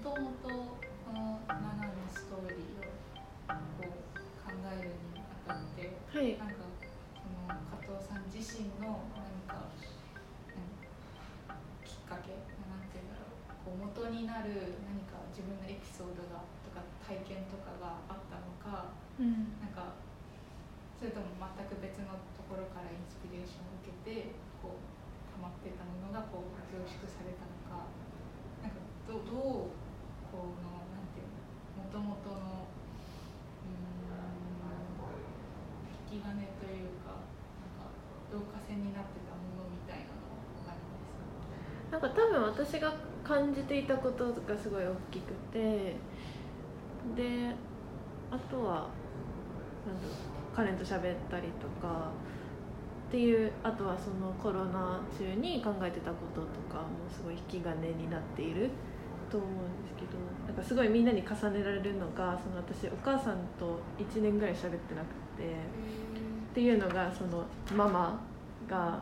ともとこの7のストーリーをこう考えるにあたってはい。なんかその加藤さん自身の何か、うんきっかけなんていうんだろうこう元になる何か自分のエピソードがとか体験とかがあったのかうん。なんかそれとも全く別のところからインスピレーションを受けてこう溜まってたものがこう凝縮されたのかなんかどどういうの元々の引き金というかなんか導火線になってたものみたいなのがありますなんか多分私が感じていたことがすごい大きくてであとはなんだろう彼と喋ったりとかっていうあとはそのコロナ中に考えてたこととかもすごい引き金になっていると思うんですけどなんかすごいみんなに重ねられるのがその私お母さんと1年ぐらい喋ってなくて。っていうのがそのママが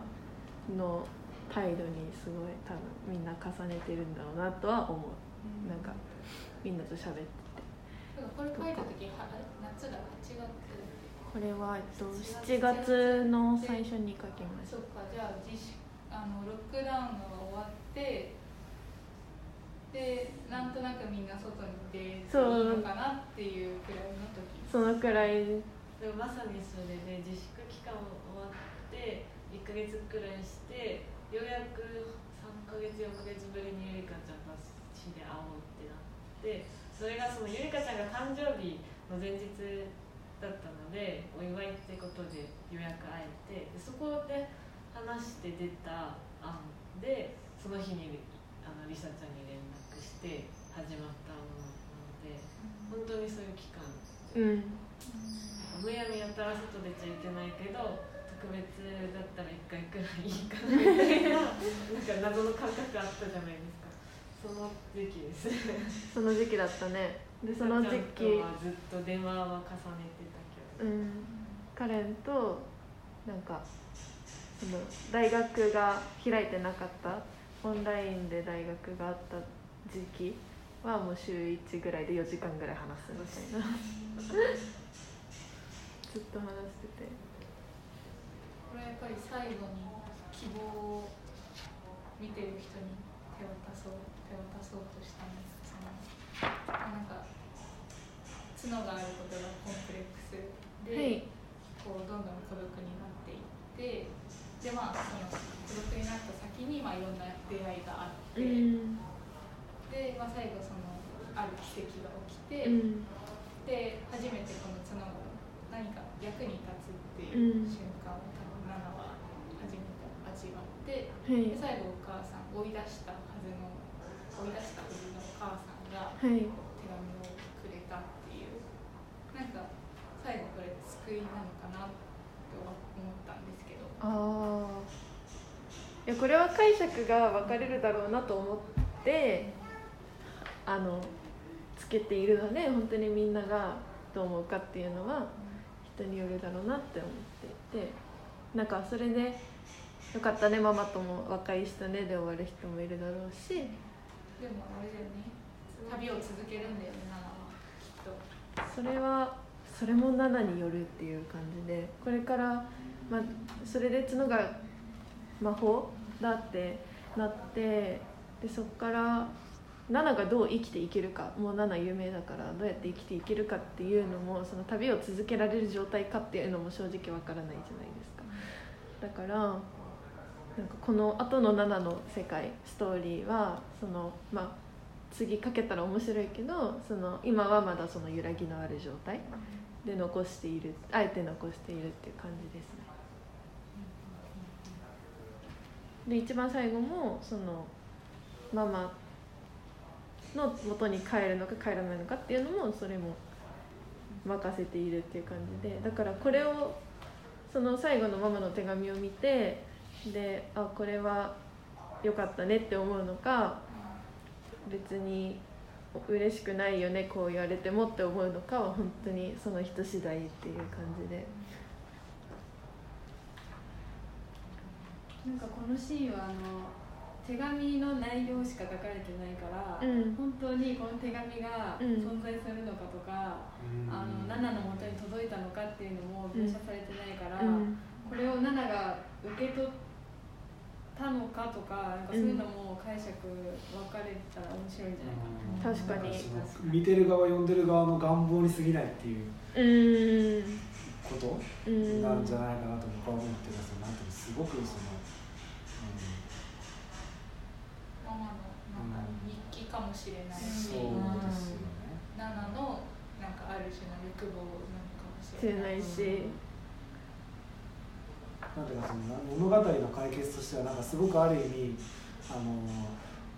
の態度にすごい多分みんな重ねてるんだろうなとは思う。なんかみんなと喋ってこれ書いた時は夏だ8月これは、えっと、7月の最初に書きましそっか。じゃあ自粛あのロックダウンが終わってでなんとなくみんな外に出ていいそうのかなっていうくらいの時。たそのくらいでもまさにそれで自粛期間終わって1ヶ月くらいしてようやく3ヶ月4ヶ月ぶりにゆりかちゃんが市で会おうってなってそれがそのゆりかちゃんが誕生日の前日だったのでお祝いってことでようやく会えてでそこで話して出た案でその日にあのりさちゃんに連絡して始まったものなので本当にそういう期間。うん。むやみやたら外出ちゃいけないけど特別だったら1回くらいいいかなみたいな なんか謎の感覚あったじゃないですか。その時期です。その時期だったね。でその時期ちゃんとはずっと電話は重ねてたけど、うん。カレンとなんかその大学が開いてなかった。オンラインで大学があった時期はもう週1ぐらいで4時間ぐらい話すみたいな。ずっと話してて。これやっぱり最後に希望を見てる人に手渡そう手渡そうとしたんです。そのなんか角があることがコンプレックスで、はい。こうどんどん孤独になっていってでまあその孤独になった先にまあいろんな出会いがあって、うんで、まあ、最後そのある奇跡が起きて、うん。で初めてこの角が何か役に立つっていううん。瞬間を多分ナナは初めて味わってはい。で最後お母さん追い出したはずの追い出したはずのお母さんがはい。手紙をくれたっていう。なんか最後これ救いなのかなって思ったんですけど。ああいやこれは解釈が分かれるだろうなと思ってあのつけているので本当にみんながどう思うかっていうのは人によるだろうなって思っていてなんかそれで「よかったねママとも和解したね」で終わる人もいるだろうしでもあれだよね旅を続けるんだよねナナはきっと。それはそれも7によるっていう感じでこれから、まあ、それで角が魔法だってなってでそこから7がどう生きていけるかもう7有名だからどうやって生きていけるかっていうのもその旅を続けられる状態かっていうのも正直わからないじゃないですか。だからなんかこの後の7の世界ストーリーはそのまあ次かけたら面白いけどその今はまだその揺らぎのある状態で残しているあえて残しているっていう感じですね。で一番最後もそのママの元に帰るのか帰らないのかっていうのもそれも任せているっていう感じでだからこれをその最後のママの手紙を見てであこれは良かったねって思うのか別に嬉しくないよねこう言われてもって思うのかは本当にその人次第っていう感じで。なんかこのシーンはあの手紙の内容しか書かれてないから、うん。本当にこの手紙がうん。存在するのかとか、うん。あのナナの元に届いたのかっていうのも描写されてないから、うん。これをナナが受け取ったのかとかなんかそういうのも解釈分かれたら面白いんじゃないかな。確かに。見てる側読んでる側の願望に過ぎないっていううん。ことうん。なんじゃないかなと僕は思ってます。なんていうのすごくその、ママのなんか日記かもしれないうん、し、そうですよね。ナナのなんかある種の欲望なのかもし知れれない。し。なんていうかその物語の解決としてはなんかすごくある意味あの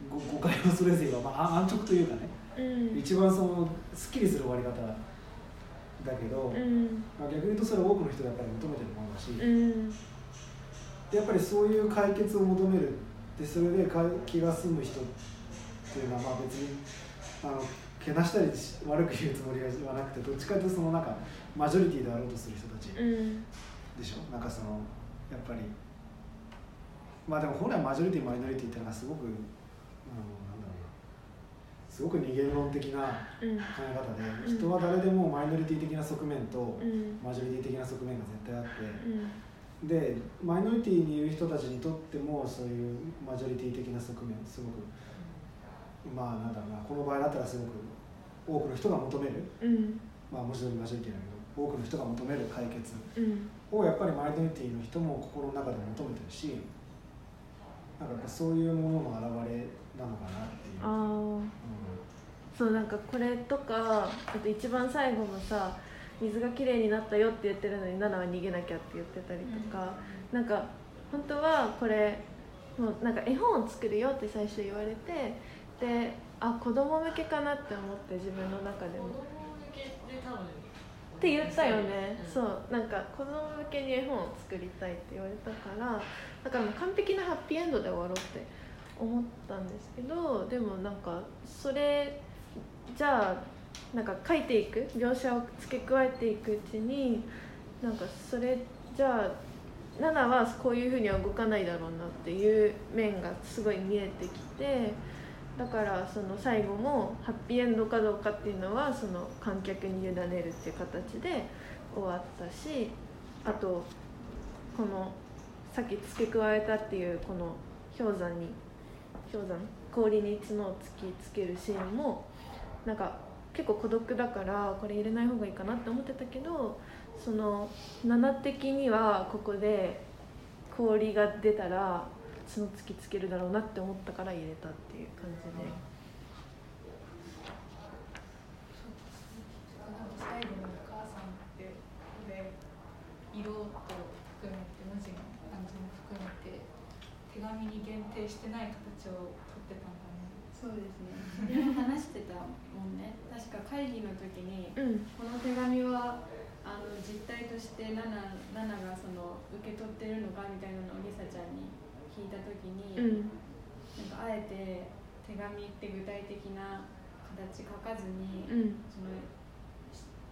ご誤解を恐れず言えば、まあ、あ安直というかねうん。一番そのすっきりする終わり方だけど、うん。まあ、逆に言うとそれは多くの人がやっぱり求めてるものだし、うん。やっぱりそういう解決を求めるでそれでか気が済む人っていうのはまあ別にあのけなしたりし悪く言うつもりはなくてどっちかというとそのなんかマジョリティであろうとする人たち。うん。でしょ？なんかそのやっぱりまあでも本来マジョリティマイノリティっていうのはすごく、うん、なんだろうな。すごく二元論的なうん考え方で、うん。人は誰でもマイノリティ的な側面とうん。マジョリティ的な側面が絶対あって。うんでマイノリティにいる人たちにとってもそういうマジョリティ的な側面すごくまあなんだろうなこの場合だったらすごく多くの人が求める。うん。まあもちろんマジョリティだけど多くの人が求める解決うん。をやっぱりマイノリティの人も心の中で求めてるしなんかそういうものの表れなのかなっていう。ああうん。そうなんかこれとかあと一番最後のさ水がきれいになったよって言ってるのにナナは逃げなきゃって言ってたりとか、なんか本当はこれもうなんか絵本を作るよって最初言われてであ子供向けかなって思って自分の中で子も。供向けで多分って言ったよね、うん。そう。なんか子供向けに絵本を作りたいって言われたからだからもう完璧なハッピーエンドで終わろうって思ったんですけどでもなんかそれじゃあなんか書いていく描写を付け加えていくうちになんかそれじゃあナナはこういうふうには動かないだろうなっていう面がすごい見えてきてだからその最後もハッピーエンドかどうかっていうのはその観客に委ねるっていう形で終わったしあとこのさっき付け加えたっていうこの氷山に氷山氷に角を突きつけるシーンもなんか結構孤独だからこれ入れない方がいいかなって思ってたけどその7的にはここで氷が出たら角突きつけるだろうなって思ったから入れたっていう感じで。なんか最後のお母さんってこれ色と含めて文字の感じも含めて手紙に限定してない形を。そうですね。それも話してたもんね。確か会議の時にうん。この手紙はあの実態としてナナナナがその受け取ってるのかみたいなのをリサちゃんに聞いた時に、うん。なんかあえて手紙って具体的な形書かずに、うん。その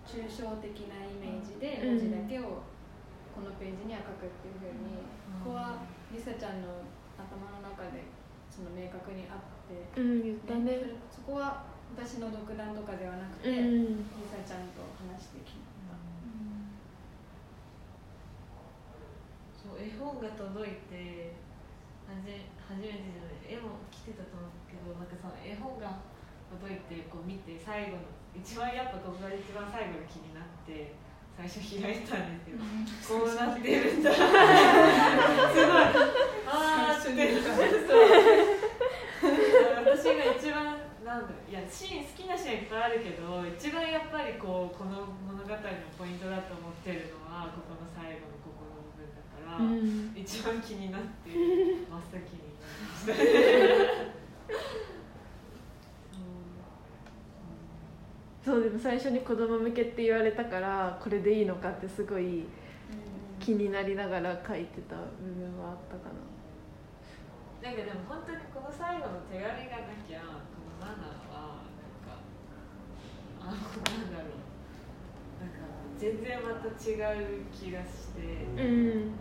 抽象的なイメージで文字だけをこのページには書くっていうふうに、ここはリサちゃんの頭の中でその明確にあって、うん言ったね。そそこは私の独断とかではなくて、うん。リサちゃんと話してきた。そう絵本が届いてはじ初めてじゃない絵も来てたと思うけどなんかその絵本が届いてこう見て最後の一番やっぱここが一番最後が気になって最初開いたんですよ、こうなってるんだ。すごい。あーって。私が一番なんだいやシーン好きなシーンいっぱいあるけど一番やっぱりこうこの物語のポイントだと思ってるのはここの最後のここの部分だから、うん。一番気になって真っ先に。なりましたそうでも最初に子供向けって言われたからこれでいいのかってすごい気になりながら書いてた部分はあったかな。なんかでも本当にこの最後の手紙がなきゃこのマナーはなんかあのなんだろう。なんか全然また違う気がして、うん。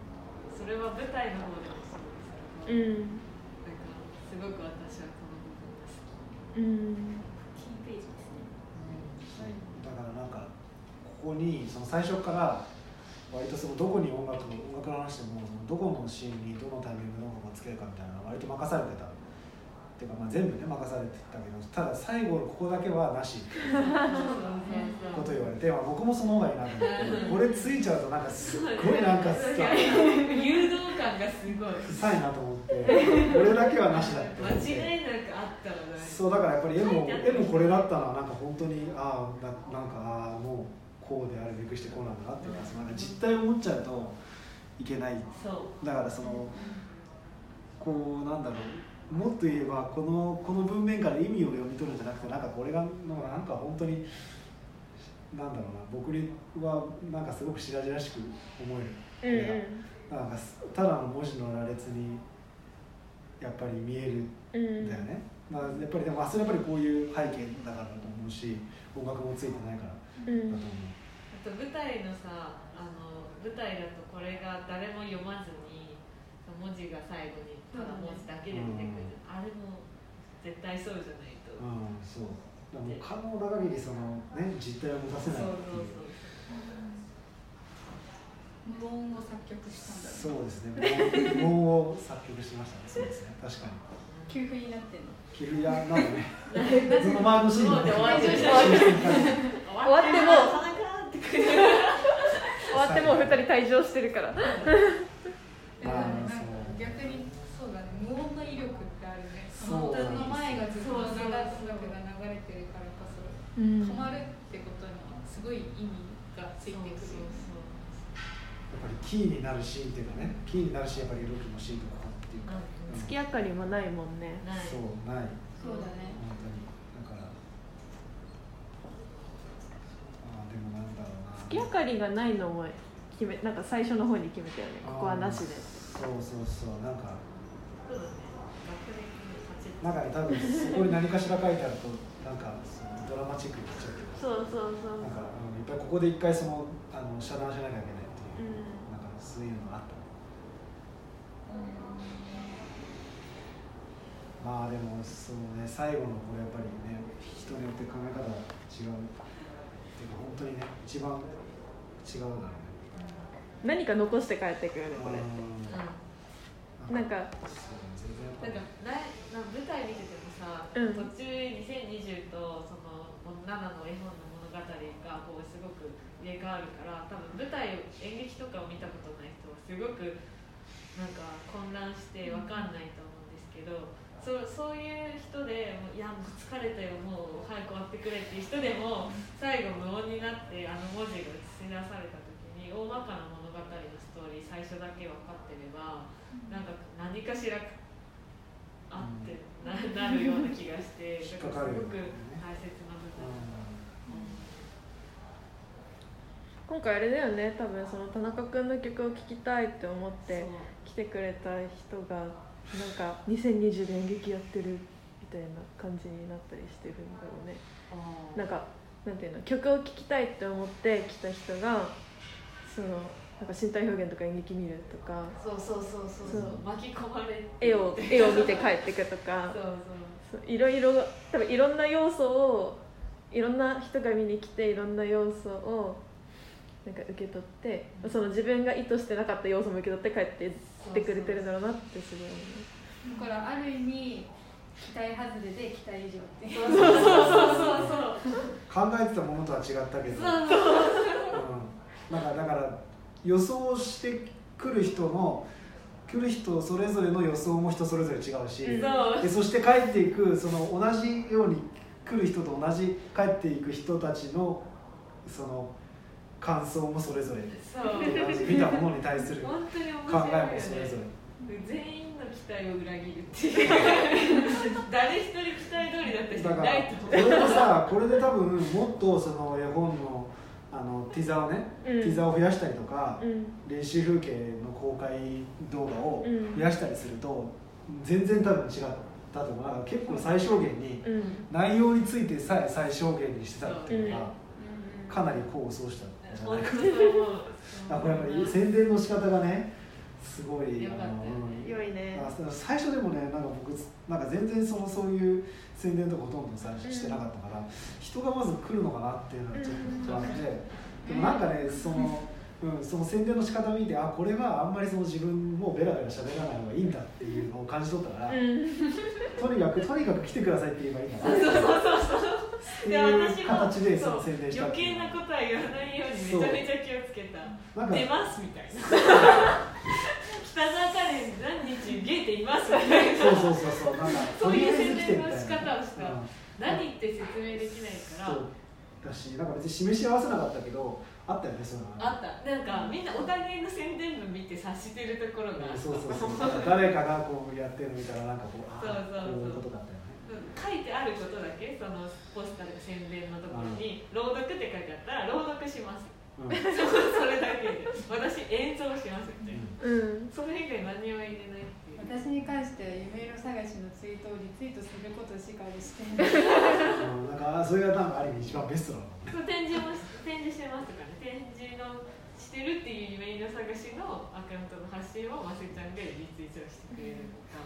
それは舞台の方でもそうですうけど、ん。なんかすすごく私はこの部分が好き。うんキーページですねだからなんかここにその最初から割とそのどこに音楽音楽の話でもそのどこのシーンにどのタイミングで音楽をつけるかみたいな割と任されてた。っていうかまあ全部ね任されてたけどただ最後のここだけはなし。っていうこと言われて、まあ、僕もその方がいいなと思ってこれついちゃうとなんかすっごいなんかさ誘導感がすごい。臭いなと思って俺だけはなしだって思間違いなくあったらそうだからやっぱり絵も絵もこれだったのはなんか本当にああななんかああもうこうであるべくしてこうなんだなっていうかそのなんか実態を持っちゃうといけない。そう。だからそのこうなんだろうもっと言えばこのこの文面から意味を読み取るんじゃなくてなんかこれがのなんか本当になんだろうな僕にはなんかすごく白々しく思える。うん。なんかただの文字の羅列にやっぱり見えるうんんだよね、まあ、やっぱりでもあそれやっぱりこういう背景だからだと思うし音楽もついてないからうんだと思う、あと舞台のさあの舞台だとこれが誰も読まずに文字が最後にただ文字だけで出てくる、あれも絶対そうじゃないと、うん、そう。だもう可能な限りその、ね、実態を持たせそうないっていう。そうそう無音を作曲したんだろそうですね。もうを作曲しましたね。そうですね。確かに。給付になってんの。キルヤなんかね。その前のシーンで。終わってもわってもう二人退場してるから。逆にそうだね。無音の威力ってあるね。そうその前がずっと音楽が流れてるからこそうん。止まるってことにすごい意味がついてくるよね。やっぱりキーになるシーンっていうかね。キーになるシーンやっぱりロキのシーンとかっていうか、うん月明かりもないもんね。そうない。そうだね本当に。だからああでもなんだろう。な月明かりがないのも決めなんか最初の方に決めたよね。ここはなしで。そうそうそうなんか。なんかね多分そこに何かしら書いてあるとなんかそのドラマチックになっちゃうけどそうそうそう。なんか、うん、やっぱりここで一回そのあの遮断しなきゃいけないっていう、うん。なんかそういうのがあった。まあでもそうね最後のこれやっぱりね人によって考え方が違う。っていうか本当にね一番違うだろうね。何か残して帰ってくるねこれ。うん。なんか。なんか来な舞台見ててもさ、うん。途中2020とその7の絵本の物語がこうすごく入れ替わるから多分舞台演劇とかを見たことない人はすごくなんか混乱してわかんないと思うんですけど、そうそういう人でもういやもう疲れたよもう早く終わってくれっていう人でも最後無音になってあの文字が映し出された時に大まかな物語のストーリー最初だけ分かってればなんか何かしらあってな なるような気がして引っだからすごく大切な部分、今回あれだよね多分その田中君の曲を聴きたいって思って来てくれた人がなんか2020年演劇やってるみたいな感じになったりしてるんだろうね。なんかなんていうの曲を聴きたいって思って来た人がそのなんか身体表現とか演劇見るとかそうそうそうそうそう。そう。巻き込まれて。絵を絵を見て帰ってくとかそうそう。そういろいろ多分いろんな要素をいろんな人が見に来ていろんな要素をなんか受け取ってその自分が意図してなかった要素も受け取って帰ってってくれてるんだろうなってすごい思う。だからある意味期待外れで期待以上ってそうそうそうそう考えてたものとは違ったけど、そう。うん、なんかだから予想してくる人の来る人それぞれの予想も人それぞれ違うし、そう。でそして帰っていくその同じように来る人と同じ帰っていく人たちのその感想もそれぞれそう。見たものに対する考本当に面えもそれぞれ。全員の期待を裏切るっていう。誰一人期待通りだった人いだからないと。これでさこれで多分もっとその絵本のあのティザーをね、うん。ティザーを増やしたりとか、うん。練習風景の公開動画をうん。増やしたりすると、全然多分違ったと思う。だから結構最小限にうん。内容についてさえ最小限にしてたっていうのが、う。ん。かなり功を奏したんじゃないあこれやっぱり宣伝の仕方がねすごいあのうん。良いね。あ最初でもねなんか僕なんか全然そのそういう宣伝とかほとんど最初してなかったから、人がまず来るのかなっていうのがちょっと不安で、でもなんかねその、うん、その宣伝の仕方を見てあこれはあんまりその自分もベラベラ喋らない方がいいんだっていうのを感じ取ったから、うん。とにかくとにかく来てくださいって言えばいいんだなってでいう私も形でそそうの宣伝した余計なことは言わないようにめちゃめちゃ気をつけた。なんか出ますみたいな。北沢カレン何日ゲーテいますみたいな。そうそうそうそう。なんかそういう宣伝の仕方をした。うん何って説明できないから。そう。だしなんか別に示し合わせなかったけどあったよねそういうのが。あった。なんかみんなお互いの宣伝文見て察してるところが。そうそうそう。なんか誰かがこうやってるの見たらなんかこうあそうそうそう。こういうことだった書いてあることだけ？そのポスターとか宣伝のところに「朗読」って書いてあったら朗読します。うん。それだけで。私演奏しますみたいなうん。それ以外何も入れないっていう。私に関しては夢色探しのツイートをリツイートすることしかしてない。うんなんかそれがなんかある意味一番ベストなの。ねそう展示もし展示してますとかね。展示のしてるっていう夢の探しのアカウントの発信をませちゃんがリツイートしてくれるとか、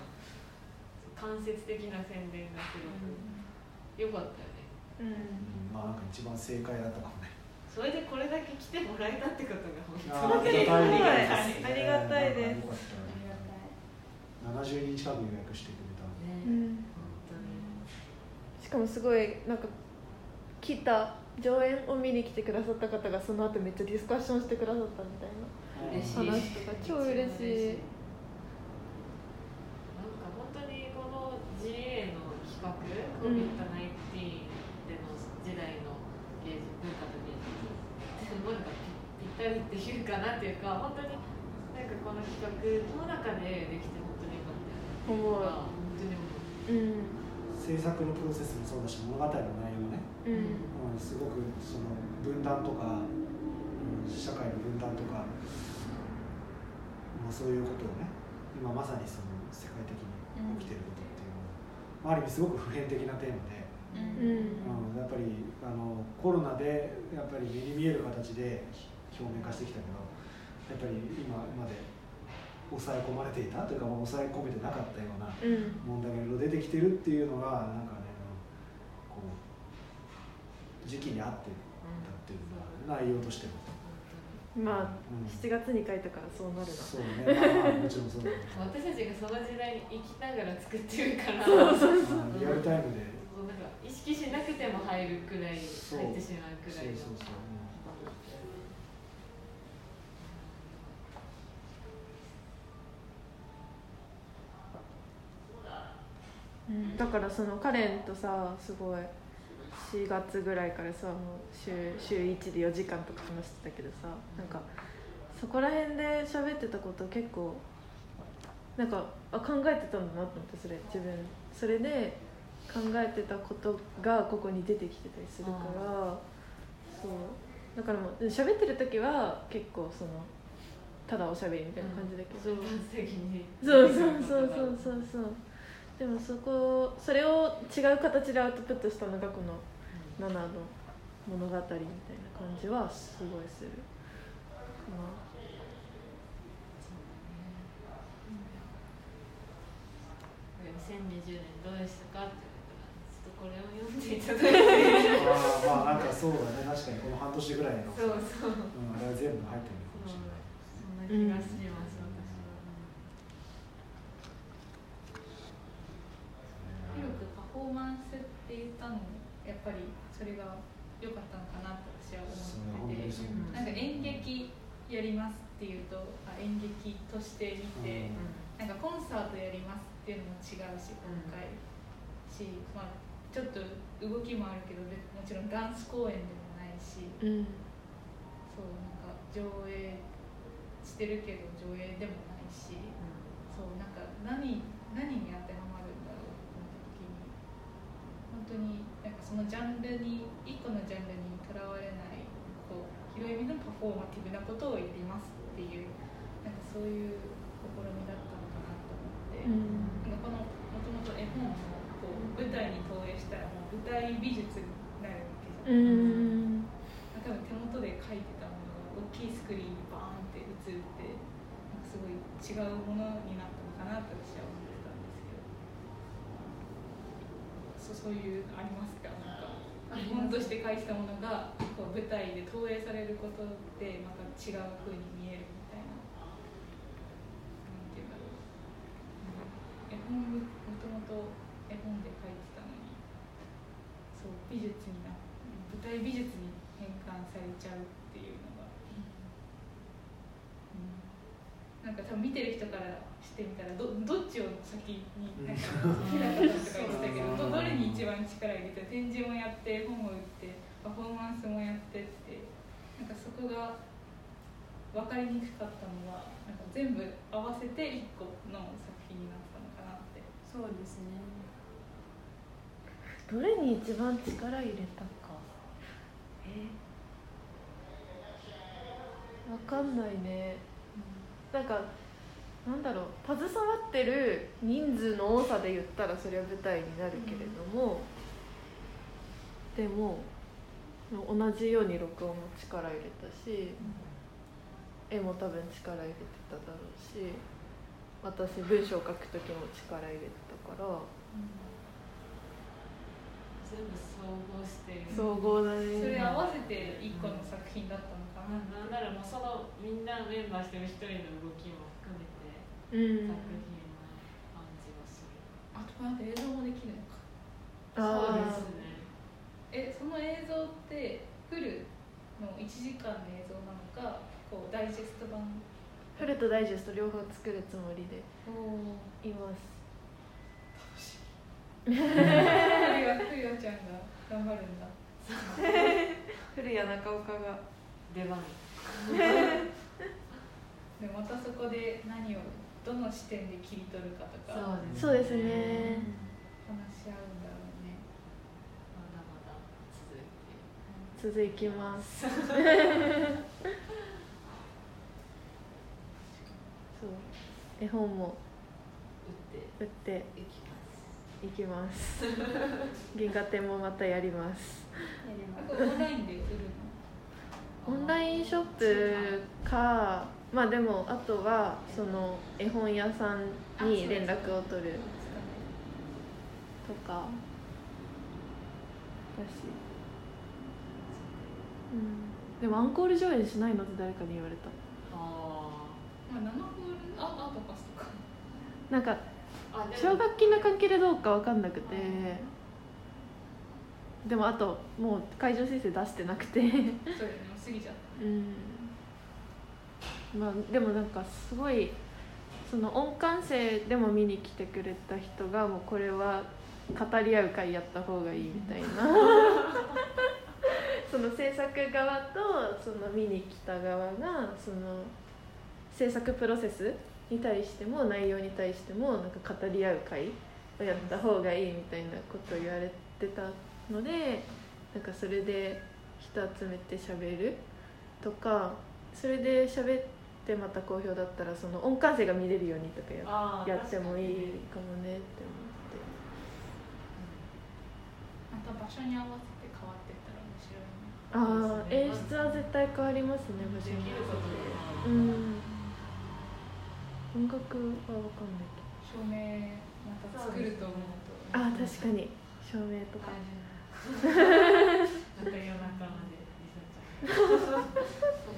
間接的な宣伝がすごく良かったよね。うん。うんまあなんか一番正解だったかもね。それでこれだけ来てもらえたってことが本あ当にーありがたいですね。ありがたいですなんかよかった。よ70人近く予約してくれた。んでねうんしかもすごいなんか来た上演を見に来てくださった方がその後めっちゃディスカッションしてくださったみたいな嬉しい。話とか超嬉しいなんか本当にこの GA の企画、うん。COVID-19 での時代の芸術文化と芸術すごいなんかぴぴったりっていうかなっていうか本当になん。かこの企画の中でできて本当によかったよね本当に思ううん。制作のプロセスもそうだし物語の内容ね、うんうん、すごくその分断とか、うん、社会の分断とか、まあ、そういうことをね今まさにその世界的に起きてることあ、ある意味すごく普遍的なテーマで、うん。うん、やっぱりあのコロナでやっぱり目に見える形で表面化してきたけどやっぱり今まで抑え込まれていたというか、まあ、抑え込めてなかったようなうん。問題がいろいろ出てきてるっていうのがなんかねこう時期に合ってたっていうのが内容としても。まあうん。7月に書いたからそうなるな。そうね。まあまあもちろんそうだけど私たちがその時代に生きながら作ってるから。まあリアルタイムでそうなんか意識しなくても入るくらい入ってしまうくらいのそうそう。そううんだからそのカレンとさすごい。4月ぐらいからさもう週週1で4時間とか話してたけどさなんかそこら辺で喋ってたこと結構なんかあ考えてたんだなと思ってそれ自分それで考えてたことがここに出てきてたりするからそう。だからもう喋ってる時は結構そのただおしゃべりみたいな感じだけど、自発的に。そうそうそうそうそうそう。でもそこそれを違う形でアウトプットしたのがこの「7」の物語みたいな感じはすごいするか2020年どうでしたかちょっとこれを読んでいただいてまあまあなんかそうだね。確かに。この半年ぐらいのそうそううん、あれは全部入ってるのかもしれないそん。な気がします、私は広くパフォーマンスって言ったのもやっぱりそれが良かったのかなって私は思っててなん。か演劇やりますっていうとあ演劇として見て、なん。かコンサートやりますっていうのも違うし今回、し、まあ、ちょっと動きもあるけどべもちろんダンス公演でもないしなうん。そうなんか上映してるけど上映でもないしそうなんか何何に当てはまるんだろうって思った時に本当になんかそのジャンルに一個のジャンルにとらわれないこう広い意味のパフォーマティブなことをやりますっていうなんかそういう試みだったのかなと思って。うんもこう舞台に投影したらもう舞台美術になるわけじゃうん。ん多分手元で描いてたものが大きいスクリーンにバーンって映ってすごい違うものになったのかなと私は思ってたんですけど。そうそういうありますか？なんか日本として返したものがこう舞台で投影されることでまた違う風に見えるみたいな。なんていともと絵本で書いてたのにそう美術にな舞台美術に変換されちゃうっていうのが、うん、なんか多分見てる人からしてみたらどどっちを先になんか日向さんとか言ってたけどどどれに一番力入れて展示もやって本も売ってパフォーマンスもやってってなんかそこが分かりにくかったのはなんか全部合わせて一個の作品になってそうですね。どれに一番力入れたか。え？わかんないね。なんかなんだろう。携わってる人数の多さで言ったらそれは舞台になるけれども、でも同じように録音も力入れたし、絵も多分力入れてただろうし私文章を書く時も力入れてたから。全部総合して。総合だね。それ合わせて一個の作品だったのかな、なんならもうそのみんなメンバーしてる一人の動きも含めて。うん。作品の感じがする、あとなんか映像もできるのか。そうですね。えその映像ってフルの1時間の映像なのかこうダイジェスト版フルとダイジェスト両方作るつもりでおいます。フルはフルちゃんが頑張るんだ。古谷中岡が出番。でもまたそこで何をどの視点で切り取るかとか。そうですね。話し合うんだろうね。まだまだ続いて。続きます そう。絵本も。打って。売って。いきます。いきます。銀河展もまたやります。やりまこれオンラインで売るの？オンラインショップかまあでもあとはその絵本屋さんに連絡を取る。とか。だし、うん、でもアンコール上映しないのって誰かに言われた。あまあ、アアートパスとか。なんか奨学金の関係でどうかわかんなくて。でもあともう会場申請出してなくて。そうよね過ぎちゃっうん。まあでもなんかすごいその音感性でも見に来てくれた人がもうこれは語り合う会やった方がいいみたいな。その制作側とその見に来た側がその制作プロセスに対しても内容に対してもなんか語り合う会をやった方がいいみたいなことを言われてたのでなんかそれで人集めて喋るとかそれで喋ってまた好評だったらその音感性が見れるようにとかやってもいい確かにねかもねって。たまた場所に合わせて変わってったら面白いね。思ってああ演出は絶対変わりますね場所でにきることうもん音楽は分かんないけ照明また作ると思うと。どああ確かに。照明とか。また夜中までリサちゃんお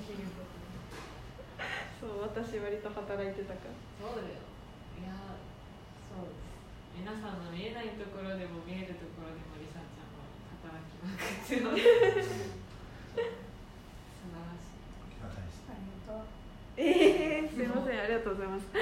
昼とかそう私割と働いてたから。そうだよ。いやそうです。皆さんの見えないところでも見えるところでもリサちゃんは働きまくってます素晴らしいありがたいですありがとうええすいませんありがとうございます。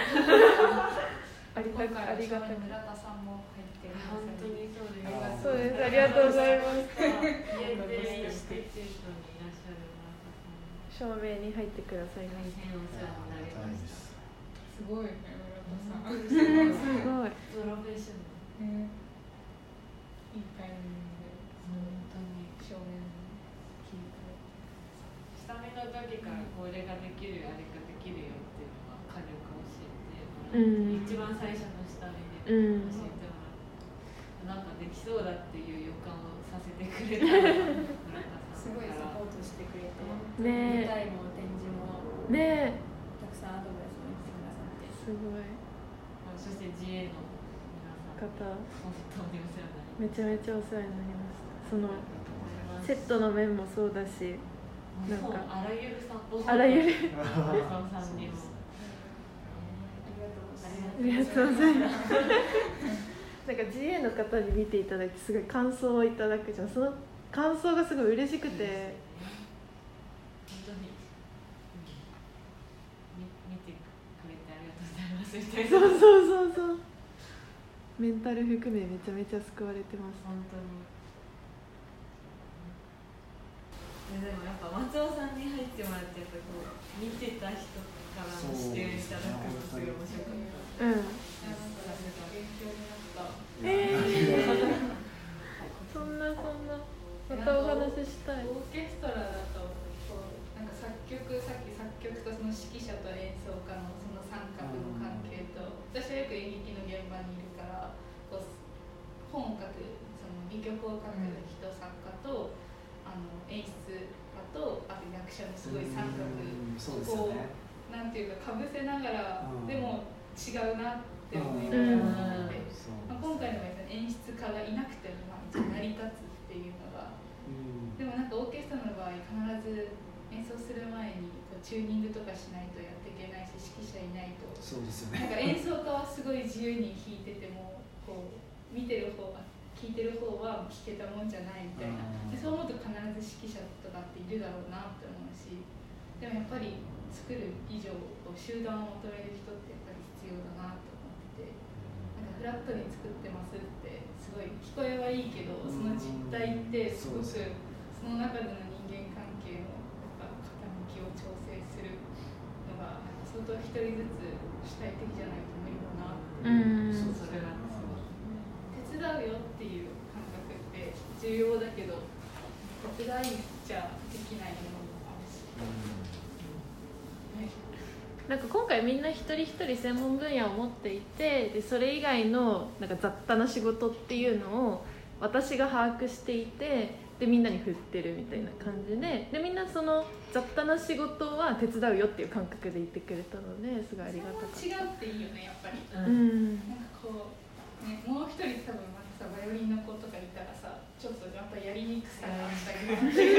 ありがありが村田さんも入って本当にそうですあそうです。ありがとうございます。家でインスティテュートにいらっしゃる村田さんに照明に入ってください。大変お世話になりましたすごいね村田さん、すごい。プロフェッショナルねいいタイミングで本当に照明からこれができるあれができるよ力教えて、うん、一番最初の下見で教えてもらって、うん、なんかできそうだっていう予感をさせてくれたすごい。サポートしてくれて、舞台も展示も、ね、たくさんアドバイスもしてくださってすごいそして GA の皆さん方。本当にお世話になりめちゃめちゃお世話になりましたそのセットの面もそうだしなんか。あらゆるサポートあらゆる。りがとうございます。なんか GA の方に見ていただいてすごい感想をいただくじゃん。その感想がすごい嬉しくて。本当に、み見てくれてありがとうございますみたいな。そうそうそうそう。メンタル含めめちゃめちゃ救われてます。本当に。ででもやっぱ松尾さんに入ってもらってやっぱこう見てた人からの視点いただくのすごい面白かったうんさすが勉強になったえーそんなそんなまたお話ししたいオーケストラだとこうなんか作曲さっき作曲とその指揮者と演奏家のその三角の関係と私はよく演劇の現場にいるからこう本を書くその戯曲を書く人作家とあの演出家とあと役者のすごい三角うんそうですよこねうなんていうかかぶせながらうんでも違うなって思いなうんがら見てて。そうまあ、今回の場合演出家がいなくてもまあ一応成り立つっていうのがうんでもなんかオーケストラの場合必ず演奏する前にこうチューニングとかしないとやっていけないし指揮者いないとそうですよねなんか演奏家はすごい自由に弾いててもこう見てる方は聞いてる方は弾けたもんじゃないみたいなうんでそう思うと必ず指揮者とかっているだろうなって思うしでもやっぱり作る以上こう集団を求める人ってやっぱり必要だなと思ってて。なんかフラットに作ってますってすごい聞こえはいいけどその実態ってすごくうん。その中での人間関係のやっぱ傾きを調整するのがなんか相当一人ずつ主体的じゃないと無理だなって。うん。そうそれがすごい手伝うよっていう感覚って重要だけど手伝いじゃできないものもあるし、ねなんか今回みんな一人一人専門分野を持っていてでそれ以外のなんか雑多な仕事っていうのを私が把握していてでみんなに振ってるみたいな感じででみんなその雑多な仕事は手伝うよっていう感覚で言ってくれたのですごいありがたかっそれは違うっていいよねやっぱり。た。ううんんなんかこう、ね、もう一人多分またさバイオリンの子とかいたらさちょっとまたやりにくさがあったり